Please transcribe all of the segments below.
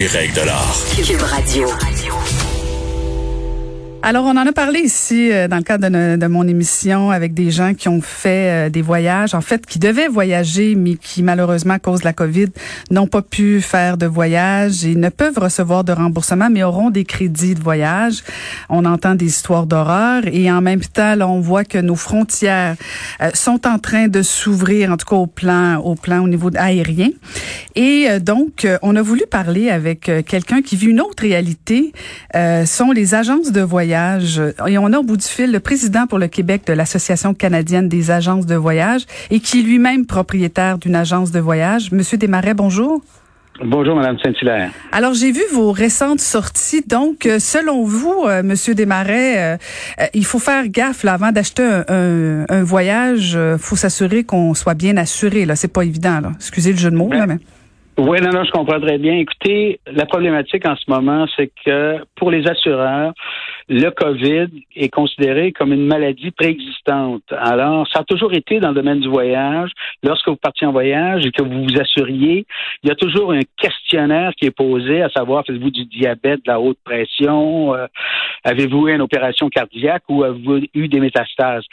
Règles de l'art. Cube Radio. Alors, on en a parlé ici euh, dans le cadre de, de, mon émission avec des gens qui ont fait euh, des voyages, en fait, qui devaient voyager, mais qui, malheureusement, à cause de la COVID, n'ont pas pu faire de voyage et ne peuvent recevoir de remboursement, mais auront des crédits de voyage. On entend des histoires d'horreur et en même temps, là, on voit que nos frontières euh, sont en train de s'ouvrir, en tout cas au plan, au plan au niveau aérien. Et donc, on a voulu parler avec quelqu'un qui vit une autre réalité, sont les agences de voyage et on a au bout du fil le président pour le Québec de l'Association canadienne des agences de voyage et qui est lui-même propriétaire d'une agence de voyage. Monsieur Desmarais, bonjour. Bonjour, Madame Saint-Hilaire. Alors, j'ai vu vos récentes sorties. Donc, euh, selon vous, euh, Monsieur Desmarais, euh, il faut faire gaffe là, avant d'acheter un, un, voyage. Il faut s'assurer qu'on soit bien assuré. Là, c'est pas évident. Là. Excusez le jeu de mots, là, ben, mais. Oui, non, non, je comprends très bien. Écoutez, la problématique en ce moment, c'est que pour les assureurs, le COVID est considéré comme une maladie préexistante. Alors, ça a toujours été dans le domaine du voyage. Lorsque vous partiez en voyage et que vous vous assuriez, il y a toujours un questionnaire qui est posé, à savoir, faites-vous du diabète, de la haute pression, euh, avez-vous eu une opération cardiaque ou avez-vous eu des métastases?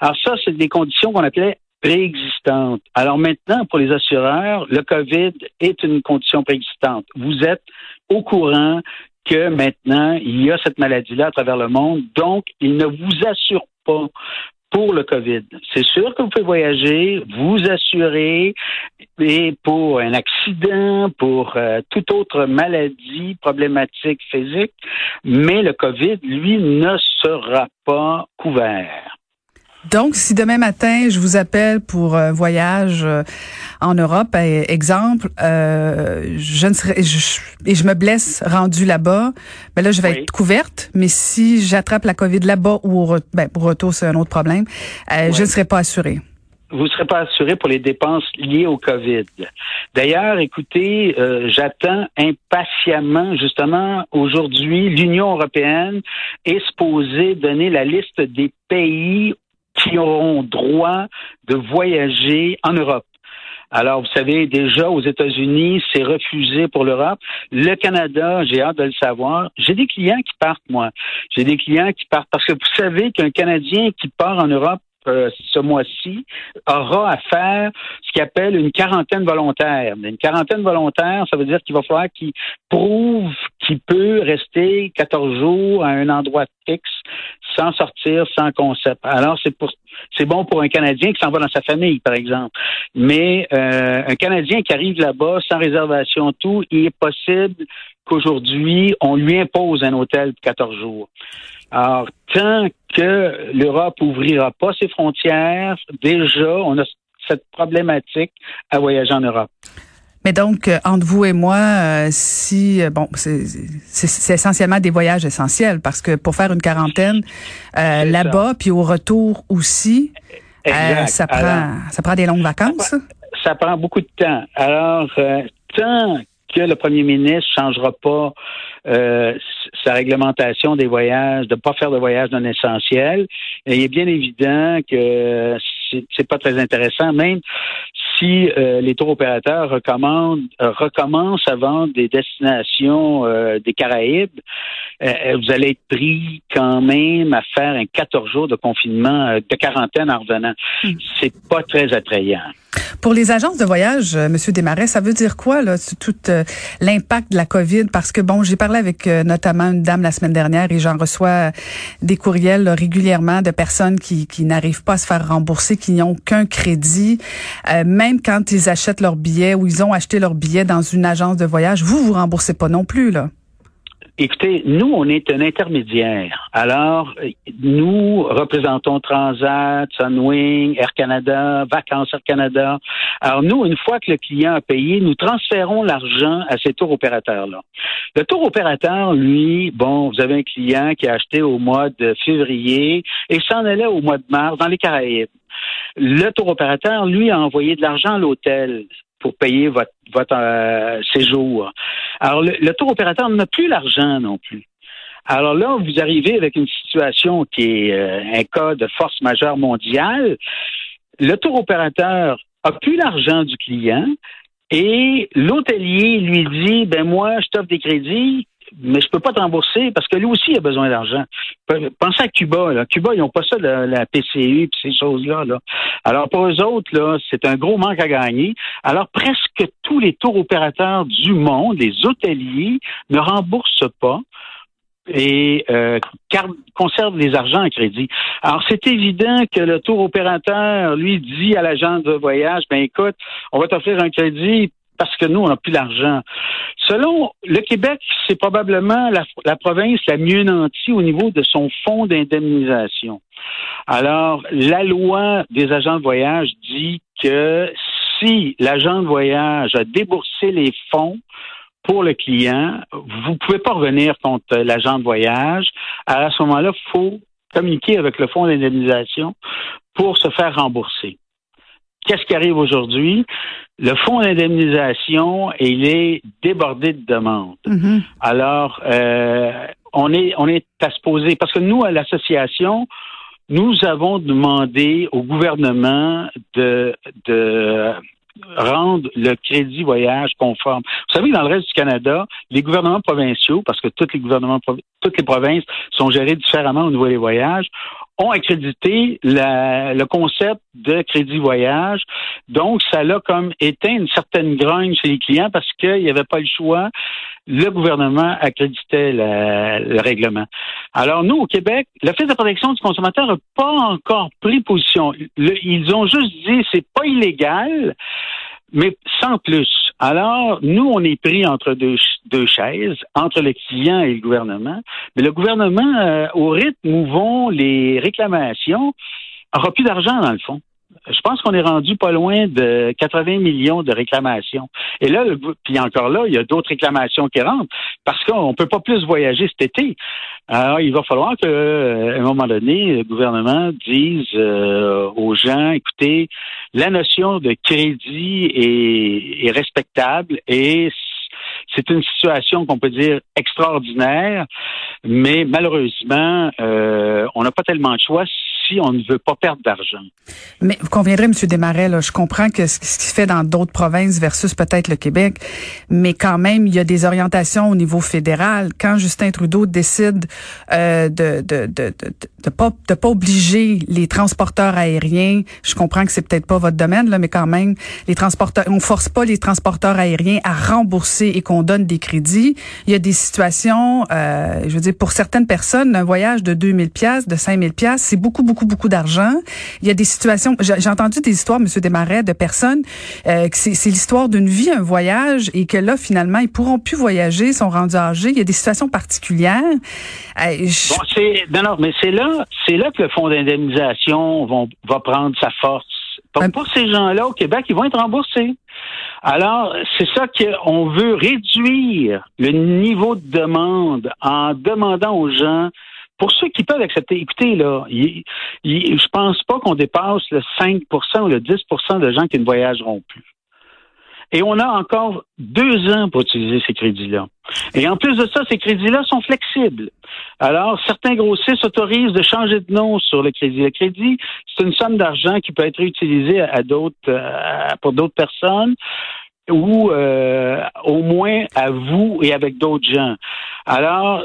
Alors ça, c'est des conditions qu'on appelait préexistante. Alors maintenant, pour les assureurs, le COVID est une condition préexistante. Vous êtes au courant que maintenant, il y a cette maladie-là à travers le monde, donc il ne vous assure pas pour le COVID. C'est sûr que vous pouvez voyager, vous assurer, et pour un accident, pour euh, toute autre maladie problématique physique, mais le COVID, lui, ne sera pas couvert. Donc, si demain matin, je vous appelle pour un voyage euh, en Europe, eh, exemple, euh, je ne serai, je, et je me blesse rendu là-bas, ben là, je vais être couverte. Mais si j'attrape la COVID là-bas ou au, ben, pour retour, c'est un autre problème, euh, je ne serai pas assurée vous ne serez pas assuré pour les dépenses liées au COVID. D'ailleurs, écoutez, euh, j'attends impatiemment, justement, aujourd'hui, l'Union européenne est supposée donner la liste des pays auront droit de voyager en Europe. Alors, vous savez, déjà aux États-Unis, c'est refusé pour l'Europe. Le Canada, j'ai hâte de le savoir. J'ai des clients qui partent, moi. J'ai des clients qui partent parce que vous savez qu'un Canadien qui part en Europe euh, ce mois-ci aura à faire ce qu'il appelle une quarantaine volontaire. Une quarantaine volontaire, ça veut dire qu'il va falloir qu'il prouve qu'il peut rester 14 jours à un endroit fixe sans sortir, sans concept. Alors, c'est pour c'est bon pour un Canadien qui s'en va dans sa famille, par exemple. Mais euh, un Canadien qui arrive là-bas sans réservation, tout, il est possible qu'aujourd'hui, on lui impose un hôtel pour 14 jours. Alors, tant que l'Europe ouvrira pas ses frontières, déjà, on a cette problématique à voyager en Europe. Mais donc, euh, entre vous et moi, euh, si euh, bon, c'est essentiellement des voyages essentiels parce que pour faire une quarantaine là-bas, puis au retour aussi, ça prend ça prend des longues vacances? Ça, prend beaucoup de temps. Alors, tant que le premier ministre changera pas sa réglementation des voyages, de pas faire de voyages non essentiels, il est bien évident que c'est pas très intéressant, même si euh, les tours opérateurs recommandent, euh, recommencent à vendre des destinations euh, des Caraïbes, vous allez être pris quand même à faire un 14 jours de confinement, de quarantaine en revenant. Hmm. C'est pas très attrayant. Pour les agences de voyage, Monsieur Desmarais, ça veut dire quoi là, tout l'impact de la COVID? Parce que bon, j'ai parlé avec notamment une dame la semaine dernière et j'en reçois des courriels régulièrement de personnes qui, qui n'arrivent pas à se faire rembourser, qui n'ont qu'un crédit même quand ils achètent leur billet ou ils ont acheté leur billet dans une agence de voyage, vous vous remboursez pas non plus là. Écoutez, nous, on est un intermédiaire. Alors, nous représentons Transat, Sunwing, Air Canada, Vacances Air Canada. Alors, nous, une fois que le client a payé, nous transférons l'argent à ces tours opérateurs-là. Le tour opérateur, lui, bon, vous avez un client qui a acheté au mois de février et s'en allait au mois de mars dans les Caraïbes. Le tour opérateur, lui, a envoyé de l'argent à l'hôtel pour payer votre, votre euh, séjour. Alors, le, tour opérateur n'a plus l'argent non plus. Alors là, vous arrivez avec une situation qui est euh, un cas de force majeure mondiale. Le tour opérateur a plus l'argent du client Et l'hôtelier lui dit, ben moi, je t'offre des crédits, mais je peux pas te rembourser parce que lui aussi a besoin d'argent. Pensez à Cuba. Là. Cuba, ils n'ont pas ça, la, la PCU et ces choses-là. Là. Alors, pour eux autres, là, c'est un gros manque à gagner. Alors, presque tous les tours opérateurs du monde, les hôteliers, ne remboursent pas et euh, conserve les argents en crédit. Alors, c'est évident que le tour opérateur, lui, dit à l'agent de voyage, ben écoute, on va t'offrir un crédit parce que nous, on n'a plus d'argent. Selon le Québec, c'est probablement la, province la mieux nantie au niveau de son fonds d'indemnisation. Alors, la loi des agents de voyage dit que si l'agent de voyage a déboursé les fonds pour le client, vous pouvez pas revenir contre l'agent de voyage. À ce moment-là, il faut communiquer avec le fonds d'indemnisation pour se faire rembourser. Qu'est-ce qui arrive aujourd'hui? Le fonds d'indemnisation, il est débordé de demandes. Mm-hmm. Alors, euh, on est on est à se poser parce que nous à l'association, nous avons demandé au gouvernement de de rendre le crédit voyage conforme. Vous savez que dans le reste du Canada, les gouvernements provinciaux, parce que tous les gouvernements, toutes les provinces sont gérées différemment au niveau des voyages, ont accrédité le concept de crédit voyage. Donc, ça l'a comme éteint une certaine grogne chez les clients parce qu'il n'y avait pas le choix. Le gouvernement accréditait le règlement. Alors, nous, au Québec, l'Office de protection du consommateur n'a pas encore pris position. ils ont juste dit c'est pas illégal, mais sans plus. Alors, nous, on est pris entre deux, deux chaises, entre le client et le gouvernement. Mais le gouvernement, euh, au rythme où vont les réclamations, aura plus d'argent dans le fond je pense qu'on est rendu pas loin de 80 millions de réclamations. Et là, puis encore là, il y a d'autres réclamations qui rentrent parce qu'on peut pas plus voyager cet été. Alors, il va falloir qu'à un moment donné, le gouvernement dise euh, aux gens, écoutez, la notion de crédit est, est respectable et c'est une situation qu'on peut dire extraordinaire, mais malheureusement, euh, on n'a pas tellement de choix si on ne veut pas perdre d'argent. Mais vous conviendrez, M. Desmarais, là, je comprends que ce qui se fait dans d'autres provinces versus peut-être le Québec, mais quand même, il y a des orientations au niveau fédéral. Quand Justin Trudeau décide euh, de, de, de, de, pas de pas obliger les transporteurs aériens, je comprends que c'est peut-être pas votre domaine là, mais quand même, les transporteurs, on force pas les transporteurs aériens à rembourser et qu'on donne des crédits. Il y a des situations, euh, je veux dire, pour certaines personnes, un voyage de 2000 pièces, de 5000 pièces, c'est beaucoup, beaucoup beaucoup, beaucoup d'argent. Il y a des situations, j'ai entendu des histoires, Monsieur Desmarais, de personnes euh, que c'est l'histoire d'une vie, un voyage, et que là, finalement, ils pourront plus voyager, sont rendus âgés. Il y a des situations particulières. Euh, bon, c'est, non, non, mais c'est là, c'est là que le fonds d'indemnisation va prendre sa force. Donc, pour ces gens-là au Québec, ils vont être remboursés. Alors, c'est ça qu'on veut réduire le niveau de demande en demandant aux gens pour ceux qui peuvent accepter, écoutez, là, je je pense pas qu'on dépasse le 5% ou le 10% de gens qui ne voyageront plus. Et on a encore deux ans pour utiliser ces crédits-là. Et en plus de ça, ces crédits-là sont flexibles. Alors, certains grossistes autorisent de changer de nom sur le crédit. Le crédit, c'est une somme d'argent qui peut être utilisée à d'autres, euh, pour d'autres personnes ou euh, au moins à vous et avec d'autres gens. Alors,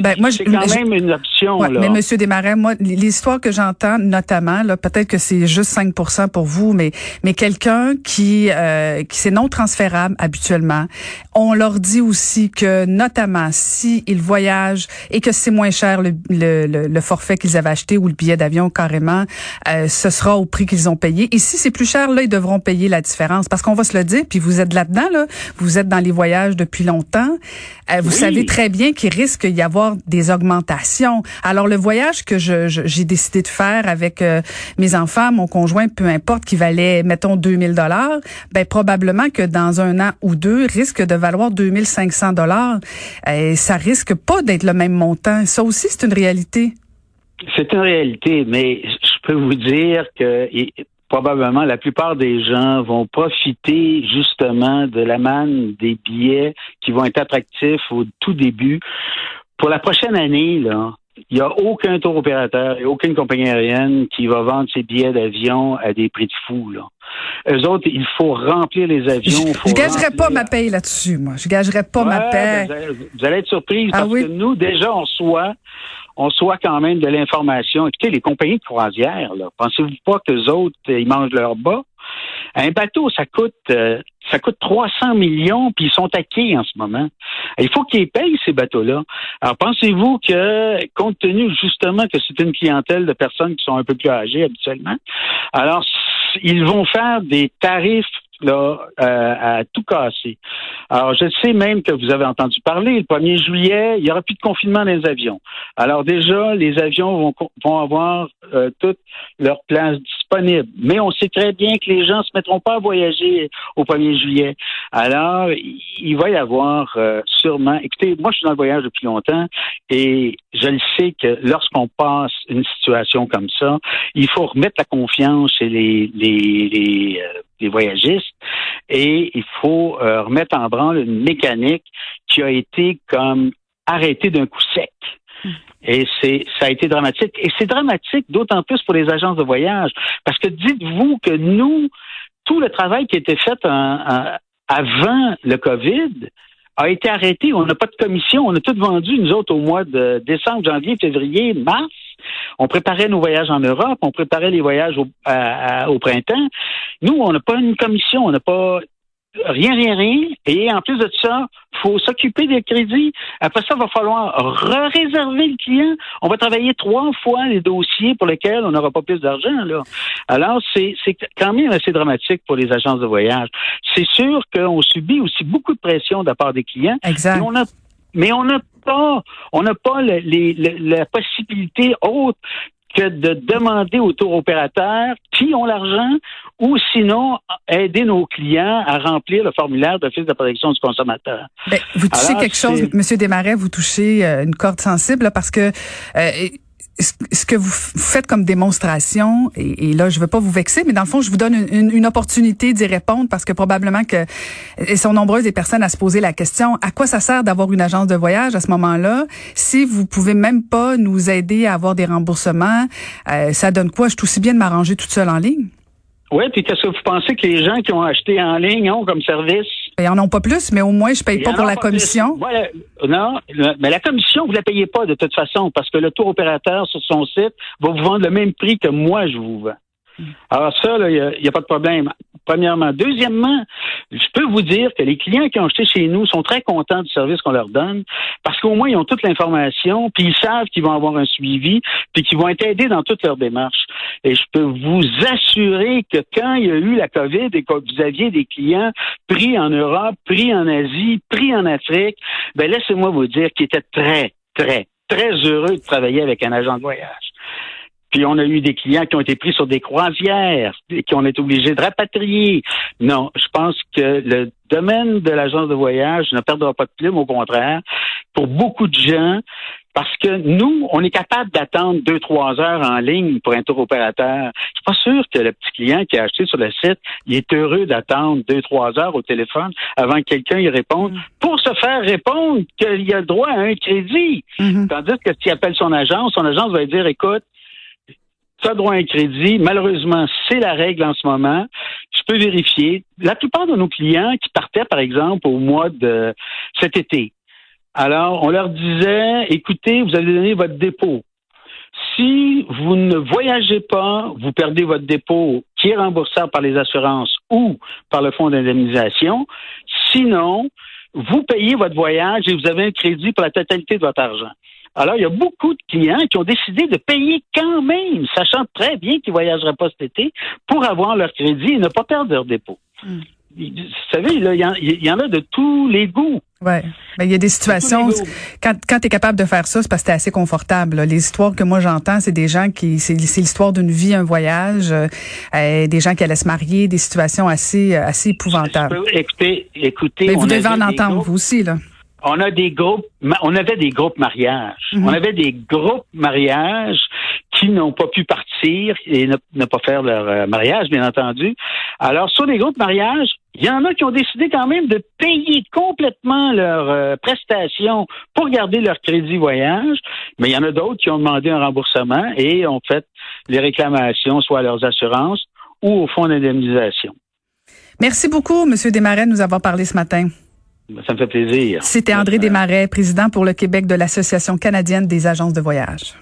ben, moi, c'est quand même une option. là. Mais Monsieur Desmarais, moi, l'histoire que j'entends notamment, là, peut-être que c'est juste 5 pour vous, mais mais quelqu'un qui euh, qui c'est non transférable habituellement, on leur dit aussi que notamment si ils voyagent et que c'est moins cher le, le, le, forfait qu'ils avaient acheté ou le billet d'avion carrément, euh, ce sera au prix qu'ils ont payé. Et si c'est plus cher, là, ils devront payer la différence parce qu'on va se le dire. Puis vous êtes là-dedans, là, vous êtes dans les voyages depuis longtemps. Euh, vous savez très bien qu'il risque d'y avoir des augmentations. Alors le voyage que je, j'ai décidé de faire avec euh, mes enfants, mon conjoint, peu importe, qui valait mettons 2000 dollars, ben probablement que dans un an ou deux risque de valoir 2500 dollars. Et ça risque pas d'être le même montant. Ça aussi c'est une réalité. C'est une réalité, mais je peux vous dire que probablement la plupart des gens vont profiter justement de la manne des billets qui vont être attractifs au tout début pour la prochaine année, là, il n'y a aucun tour opérateur et aucune compagnie aérienne qui va vendre ses billets d'avion à des prix de fou. Là. Eux autres, il faut remplir les avions. Je, ne gagerais pas ma paye là-dessus, moi. Je gagerais pas ma paye. Ben, vous, allez, être surprise ah parce que nous, déjà, on soit on soit quand même de l'information. Écoutez, les compagnies de croisière, pensez-vous pas que les autres, ils mangent leur bas? Un bateau, ça coûte euh, ça coûte 300 millions, puis ils sont taqués en ce moment. Il faut qu'ils payent ces bateaux-là. Alors, pensez-vous que, compte tenu justement que c'est une clientèle de personnes qui sont un peu plus âgées habituellement, alors ils vont faire des tarifs là, euh, à tout casser. Alors, je sais même que vous avez entendu parler, le 1er juillet, il y aura plus de confinement dans les avions. Alors déjà, les avions vont, vont avoir euh, toutes leurs places disponibles. Mais on sait très bien que les gens ne se mettront pas à voyager au 1er juillet. Alors, il va y avoir euh, sûrement... Écoutez, moi, je suis dans le voyage depuis longtemps et je le sais que lorsqu'on passe une situation comme ça, il faut remettre la confiance chez les, les, les, les voyagistes et il faut euh, remettre en branle une mécanique qui a été comme arrêtée d'un coup sec. Hmm. Et c'est ça a été dramatique. Et c'est dramatique d'autant plus pour les agences de voyage. Parce que dites-vous que nous, tout le travail qui était fait avant le COVID a été arrêté. On n'a pas de commission. On a tout vendu, nous autres, au mois de décembre, janvier, février, mars. On préparait nos voyages en Europe, on préparait les voyages au, au printemps. Nous, on n'a pas une commission, on n'a pas rien, rien, rien. Et en plus de ça, faut s'occuper des crédits. Après ça, il va falloir réserver le client. On va travailler trois fois les dossiers pour lesquels on n'aura pas plus d'argent. Là. Alors, c'est, c'est quand même assez dramatique pour les agences de voyage. C'est sûr qu'on subit aussi beaucoup de pression de la part des clients. Exact. on a mais on n'a pas, on n'a pas la possibilité autre que de demander aux tour opérateurs qui ont l'argent ou sinon aider nos clients à remplir le formulaire d'office de protection du consommateur. Ben, vous touchez quelque chose, Monsieur Desmarais, vous touchez euh, une corde sensible parce que euh, ce que vous faites comme démonstration, et, là, je veux pas vous vexer, mais dans le fond, je vous donne une, opportunité d'y répondre parce que probablement que elles sont nombreuses les personnes à se poser la question à quoi ça sert d'avoir une agence de voyage à ce moment-là? Si vous pouvez même pas nous aider à avoir des remboursements euh, Ça donne quoi? Je suis aussi bien de m'arranger toute seule en ligne. Oui, puis qu'est-ce que vous pensez que les gens qui ont acheté en ligne ont comme service? Ils en ont pas plus, mais au moins, je paye pas pour la commission. non, mais la commission, vous la payez pas de toute façon, parce que le tour opérateur sur son site va vous vendre le même prix que moi, je vous vends. Hmm. Alors ça, il n'y a, pas de problème premièrement. Deuxièmement, je peux vous dire que les clients qui ont acheté chez nous sont très contents du service qu'on leur donne parce qu'au moins, ils ont toute l'information, puis ils savent qu'ils vont avoir un suivi, puis qu'ils vont être aidés dans toutes leurs démarches. Et je peux vous assurer que quand il y a eu la COVID et que vous aviez des clients pris en Europe, pris en Asie, pris en Afrique, ben laissez-moi vous dire qu'ils étaient très, très, très heureux de travailler avec un agent de voyage. Puis on a eu des clients qui ont été pris sur des croisières et qui ont été obligés de rapatrier. Non, je pense que le domaine de l'agence de voyage ne perdra pas de plume, au contraire. Pour beaucoup de gens, parce que nous, on est capable d'attendre deux, trois heures en ligne pour un tour opérateur. Je suis pas sûr que le petit client qui a acheté sur le site, il est heureux d'attendre deux, trois heures au téléphone avant que quelqu'un y réponde pour se faire répondre qu'il a le droit à un crédit. Mm-hmm. Tandis que s'il appelle son agence, son agence va lui dire, écoute, tu as droit à un crédit. Malheureusement, c'est la règle en ce moment. Je peux vérifier. La plupart de nos clients qui partaient, par exemple, au mois de cet été, alors on leur disait, écoutez, vous allez donner votre dépôt. Si vous ne voyagez pas, vous perdez votre dépôt qui est remboursable par les assurances ou par le fonds d'indemnisation. Sinon, vous payez votre voyage et vous avez un crédit pour la totalité de votre argent. Alors, il y a beaucoup de clients qui ont décidé de payer quand même, sachant très bien qu'ils ne voyageraient pas cet été, pour avoir leur crédit et ne pas perdre leur dépôt. Hmm. Vous savez, il y, en a de tous les goûts. Oui. Mais il y a des situations, quand, quand tu es capable de faire ça, c'est parce que tu assez confortable. Les histoires que moi j'entends, c'est des gens qui, c'est l'histoire d'une vie, un voyage, euh, des gens qui allaient se marier, des situations assez, assez épouvantables. Écoutez, écoutez. Mais vous devez en entendre, vous aussi, là on a des groupes, on avait des groupes mariages. Mhm. On avait des groupes mariages qui n'ont pas pu partir et ne, pas faire leur euh, mariage, bien entendu. Alors, sur les groupes mariages, il y en a qui ont décidé quand même de payer complètement leurs euh, prestations pour garder leur crédit voyage, mais il y en a d'autres qui ont demandé un remboursement et ont fait les réclamations soit à leurs assurances ou au fonds d'indemnisation. Merci beaucoup, M. Desmarais, de nous avoir parlé ce matin. Ça me fait plaisir. C'était André Desmarais, président pour le Québec de l'Association canadienne des agences de voyage.